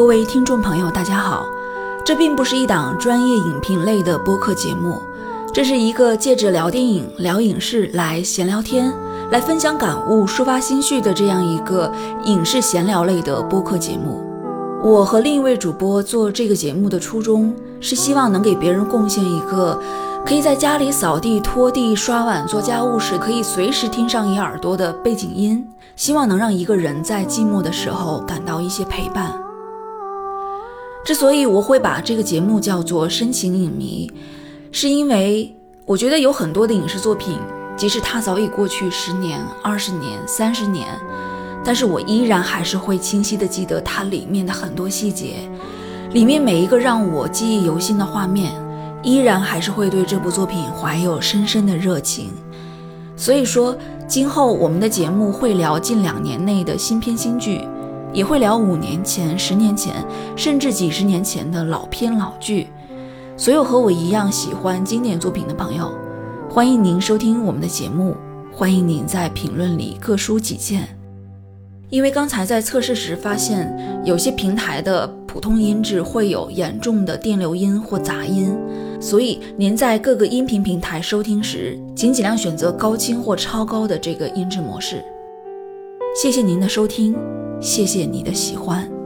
各位听众朋友，大家好。这并不是一档专业影评类的播客节目，这是一个借着聊电影、聊影视来闲聊天、来分享感悟、抒发心绪的这样一个影视闲聊类的播客节目。我和另一位主播做这个节目的初衷是希望能给别人贡献一个可以在家里扫地、拖地、刷碗、做家务时可以随时听上一耳朵的背景音，希望能让一个人在寂寞的时候感到一些陪伴。之所以我会把这个节目叫做深情影迷，是因为我觉得有很多的影视作品，即使它早已过去十年、二十年、三十年。但是我依然还是会清晰的记得它里面的很多细节，里面每一个让我记忆犹新的画面，依然还是会对这部作品怀有深深的热情。所以说，今后我们的节目会聊近两年内的新片新剧，也会聊五年前、十年前，甚至几十年前的老片老剧。所有和我一样喜欢经典作品的朋友，欢迎您收听我们的节目，欢迎您在评论里各抒己见。因为刚才在测试时发现，有些平台的普通音质会有严重的电流音或杂音，所以您在各个音频平台收听时，请尽量选择高清或超高的这个音质模式。谢谢您的收听，谢谢你的喜欢。